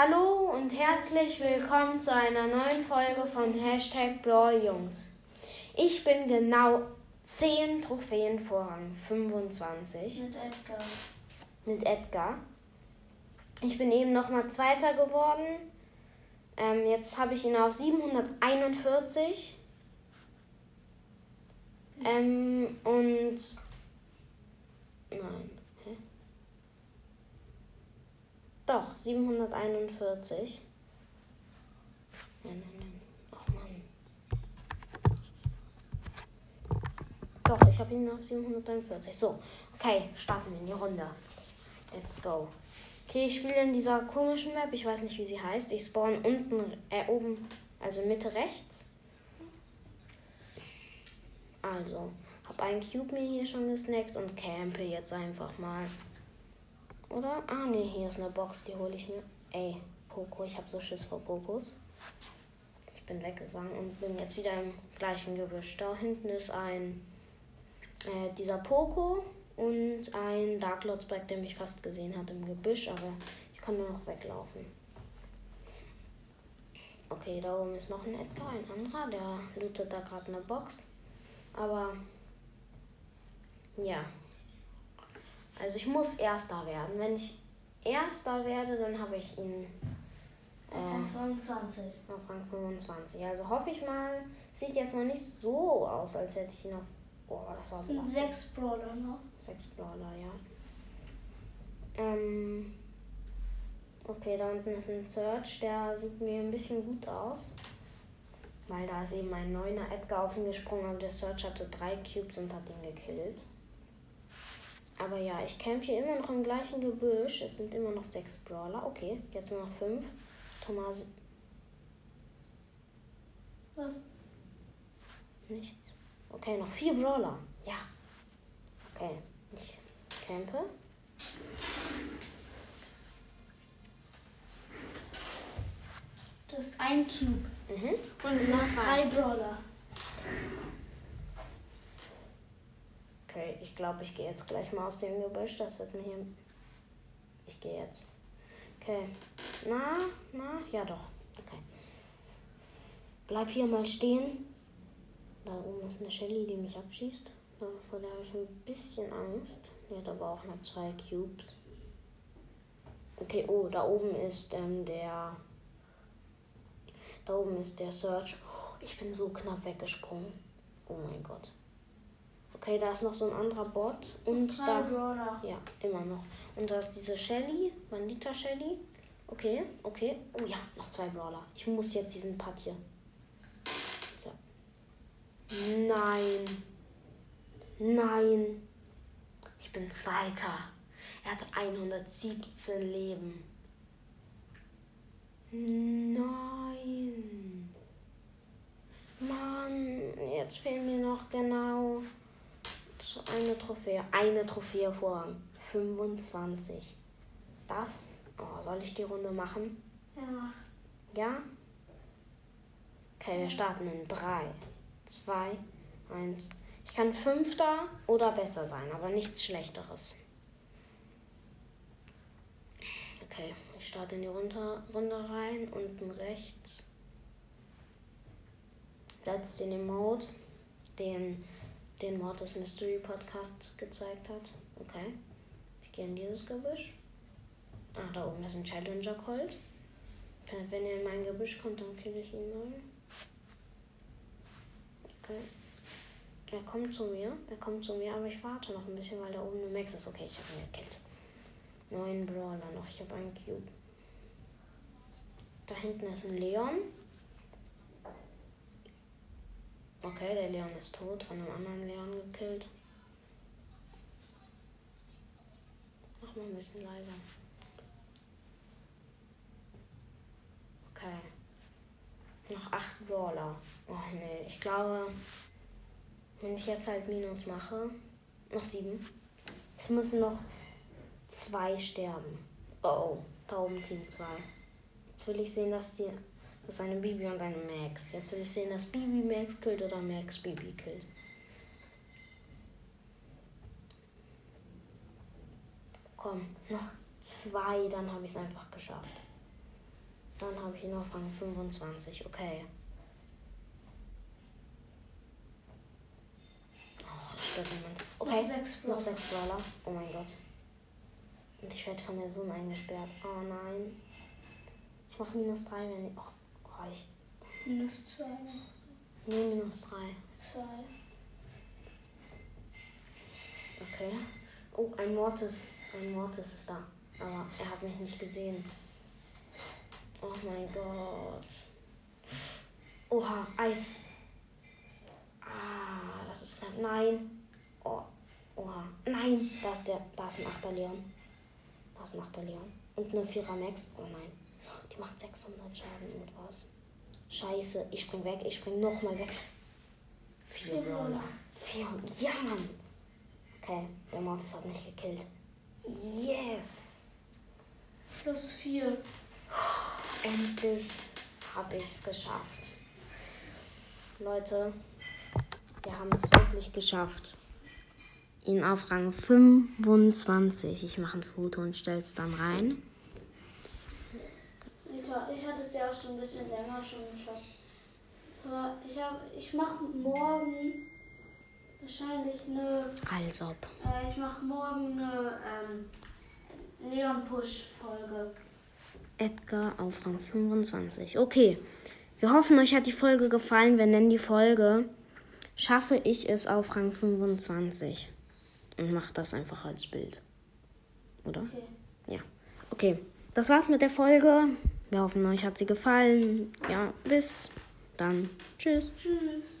Hallo und herzlich willkommen zu einer neuen Folge von Hashtag Brawl Jungs. Ich bin genau 10 Trophäen vor Rang 25 Mit Edgar. mit Edgar. Ich bin eben nochmal Zweiter geworden. Ähm, jetzt habe ich ihn auf 741. Ähm, und. Nein. Hä? Doch, 741. Nein, nein, nein. Ach Mann. Doch, ich habe ihn auf 741. So, okay, starten wir in die Runde. Let's go. Okay, ich spiele in dieser komischen Map. Ich weiß nicht, wie sie heißt. Ich spawn unten, äh, oben, also Mitte rechts. Also, habe einen Cube mir hier schon gesnackt und campe jetzt einfach mal. Oder? Ah, nee, hier ist eine Box, die hole ich mir. Ey, Poco, ich habe so Schiss vor Pokos. Ich bin weggegangen und bin jetzt wieder im gleichen Gebüsch. Da hinten ist ein, äh, dieser Poco und ein Dark Lord Spike, der mich fast gesehen hat im Gebüsch, aber ich kann nur noch weglaufen. Okay, da oben ist noch ein Edgar, ein anderer, der lootet da gerade eine Box. Aber ja. Also ich muss Erster werden. Wenn ich Erster werde, dann habe ich ihn Rang äh, 25. auf Rang 25. Also hoffe ich mal. Sieht jetzt noch nicht so aus, als hätte ich ihn auf. Oh, das war Es sind sechs Brawler noch. Sechs Brawler, ja. Ähm. Okay, da unten ist ein Search, der sieht mir ein bisschen gut aus. Weil da ist eben ein neuner Edgar auf ihn gesprungen, aber der Search hatte drei Cubes und hat ihn gekillt. Aber ja, ich camp hier immer noch im gleichen Gebüsch. Es sind immer noch sechs Brawler. Okay, jetzt nur noch fünf. Thomas. Was? Nichts. Okay, noch vier Brawler. Ja. Okay, ich campe. Du hast ein Cube. Mhm. Und es sind drei Brawler. Okay, ich glaube, ich gehe jetzt gleich mal aus dem Gebüsch. Das wird mir hier. Ich gehe jetzt. Okay. Na, na, ja doch. Okay. Bleib hier mal stehen. Da oben ist eine Shelly, die mich abschießt. Vor der habe ich ein bisschen Angst. Die hat aber auch noch zwei Cubes. Okay, oh, da oben ist ähm, der. Da oben ist der Search. Oh, ich bin so knapp weggesprungen. Oh mein Gott. Okay, da ist noch so ein anderer Bot. Und da. Brawler. Ja, immer noch. Und da ist diese Shelly, Bandita Shelly. Okay, okay. Oh ja, noch zwei Brawler. Ich muss jetzt diesen Putt hier. So. Nein. Nein. Ich bin Zweiter. Er hat 117 Leben. Nein. Mann, jetzt fehlen mir noch genau so eine Trophäe. Eine Trophäe vor Rang 25. Das. Oh, soll ich die Runde machen? Ja. Ja? Okay, wir starten in 3, 2, 1. Ich kann Fünfter oder besser sein, aber nichts Schlechteres. Okay, ich starte in die Runde, Runde rein, unten rechts. Setz den Emote, den, den Mortis Mystery Podcast gezeigt hat. Okay, ich gehe in dieses Gebüsch. Ah, da oben ist ein Challenger Colt. Wenn er in mein Gebüsch kommt, dann kill ich ihn mal. Okay. Er kommt zu mir. Er kommt zu mir, aber ich warte noch ein bisschen, weil da oben eine Max ist. Okay, ich habe ihn gekillt. Neun Brawler noch. Ich habe einen Cube. Da hinten ist ein Leon. Okay, der Leon ist tot, von einem anderen Leon gekillt. Mach mal ein bisschen leiser. Okay. Noch acht Brawler. Oh nee, ich glaube, wenn ich jetzt halt Minus mache, noch sieben. Es müssen noch zwei sterben. Oh, oh, da oben Team 2. Jetzt will ich sehen, dass die. Das ist eine Bibi und eine Max. Jetzt will ich sehen, dass Bibi Max killt oder Max Bibi killt. Komm, noch zwei, dann habe ich es einfach geschafft. Dann habe ich ihn auf Rang 25. Okay. Oh, es stört niemand. Okay. Noch sechs Noch Brawler. sechs Brawler. Oh mein Gott. Und ich werde von der Sonne eingesperrt. Oh nein. Ich mache minus drei, wenn ich. Oh, ich. Minus zwei. Nee, minus drei. Zwei. Okay. Oh, ein Mortis. Ein Mortis ist da. Aber er hat mich nicht gesehen. Oh mein Gott. Oha, Eis. Ah, das ist knapp. Nein. Oh, oha. Nein, da ist der. Da ist ein 8er Leon. Da ist ein 8er Leon. Und eine 4er Max. Oh nein. Die macht 600 Schaden mit was. Scheiße. Ich spring weg. Ich spring nochmal weg. Vier. Brawler. Vier. Ja, Mann. Okay, der Mortis hat mich gekillt. Yes! Plus vier. Endlich habe ich es geschafft. Leute, wir haben es wirklich geschafft. Ihn auf Rang 25. Ich mache ein Foto und stelle es dann rein. Ich, glaub, ich hatte es ja auch schon ein bisschen länger schon geschafft. Aber ich, hab, ich mache morgen wahrscheinlich eine. Als ob. Äh, ich mache morgen eine ähm, Leon Push-Folge. Edgar auf Rang 25. Okay. Wir hoffen, euch hat die Folge gefallen. Wir nennen die Folge Schaffe ich es auf Rang 25. Und mache das einfach als Bild. Oder? Okay. Ja. Okay. Das war's mit der Folge. Wir hoffen, euch hat sie gefallen. Ja, bis dann. Tschüss. Tschüss.